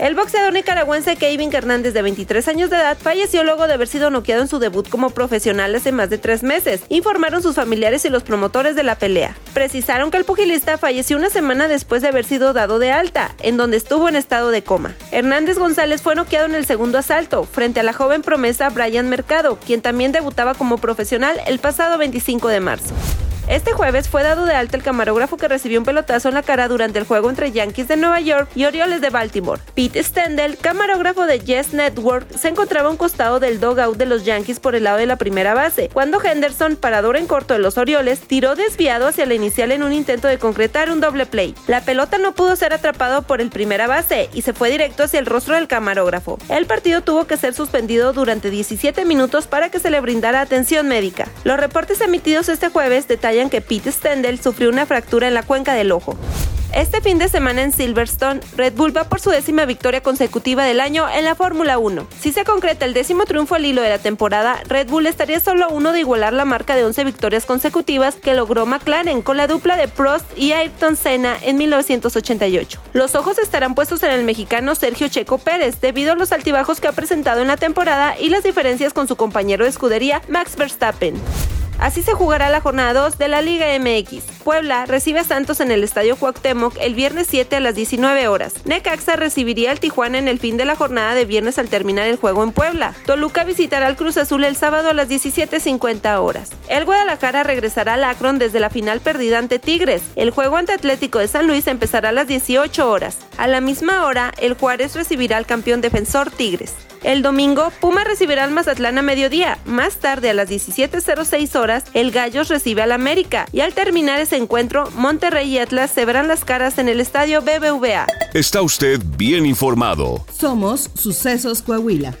El boxeador nicaragüense Kevin Hernández, de 23 años de edad, falleció luego de haber sido noqueado en su debut como profesional hace más de tres meses, informaron sus familiares y los promotores de la pelea. Precisaron que el pugilista falleció una semana después de haber sido dado de alta, en donde estuvo en estado de coma. Hernández González fue noqueado en el segundo asalto, frente a la joven promesa Brian Mercado, quien también debutaba como profesional el pasado 25 de marzo. Este jueves fue dado de alta el camarógrafo que recibió un pelotazo en la cara durante el juego entre Yankees de Nueva York y Orioles de Baltimore. Pete Stendel, camarógrafo de Yes Network, se encontraba a un costado del dogout de los Yankees por el lado de la primera base, cuando Henderson, parador en corto de los Orioles, tiró desviado hacia la inicial en un intento de concretar un doble play. La pelota no pudo ser atrapado por el primera base y se fue directo hacia el rostro del camarógrafo. El partido tuvo que ser suspendido durante 17 minutos para que se le brindara atención médica. Los reportes emitidos este jueves que Pete Stendel sufrió una fractura en la cuenca del ojo. Este fin de semana en Silverstone, Red Bull va por su décima victoria consecutiva del año en la Fórmula 1. Si se concreta el décimo triunfo al hilo de la temporada, Red Bull estaría solo a uno de igualar la marca de 11 victorias consecutivas que logró McLaren con la dupla de Prost y Ayrton Senna en 1988. Los ojos estarán puestos en el mexicano Sergio Checo Pérez debido a los altibajos que ha presentado en la temporada y las diferencias con su compañero de escudería Max Verstappen. Así se jugará la jornada 2 de la Liga MX. Puebla recibe a Santos en el Estadio Cuauhtémoc el viernes 7 a las 19 horas. Necaxa recibiría al Tijuana en el fin de la jornada de viernes al terminar el juego en Puebla. Toluca visitará al Cruz Azul el sábado a las 17.50 horas. El Guadalajara regresará al Akron desde la final perdida ante Tigres. El juego ante Atlético de San Luis empezará a las 18 horas. A la misma hora, el Juárez recibirá al campeón defensor Tigres. El domingo, Puma recibirá al Mazatlán a mediodía. Más tarde, a las 17.06 horas, el Gallos recibe al América. Y al terminar ese encuentro, Monterrey y Atlas se verán las caras en el estadio BBVA. Está usted bien informado. Somos Sucesos Coahuila.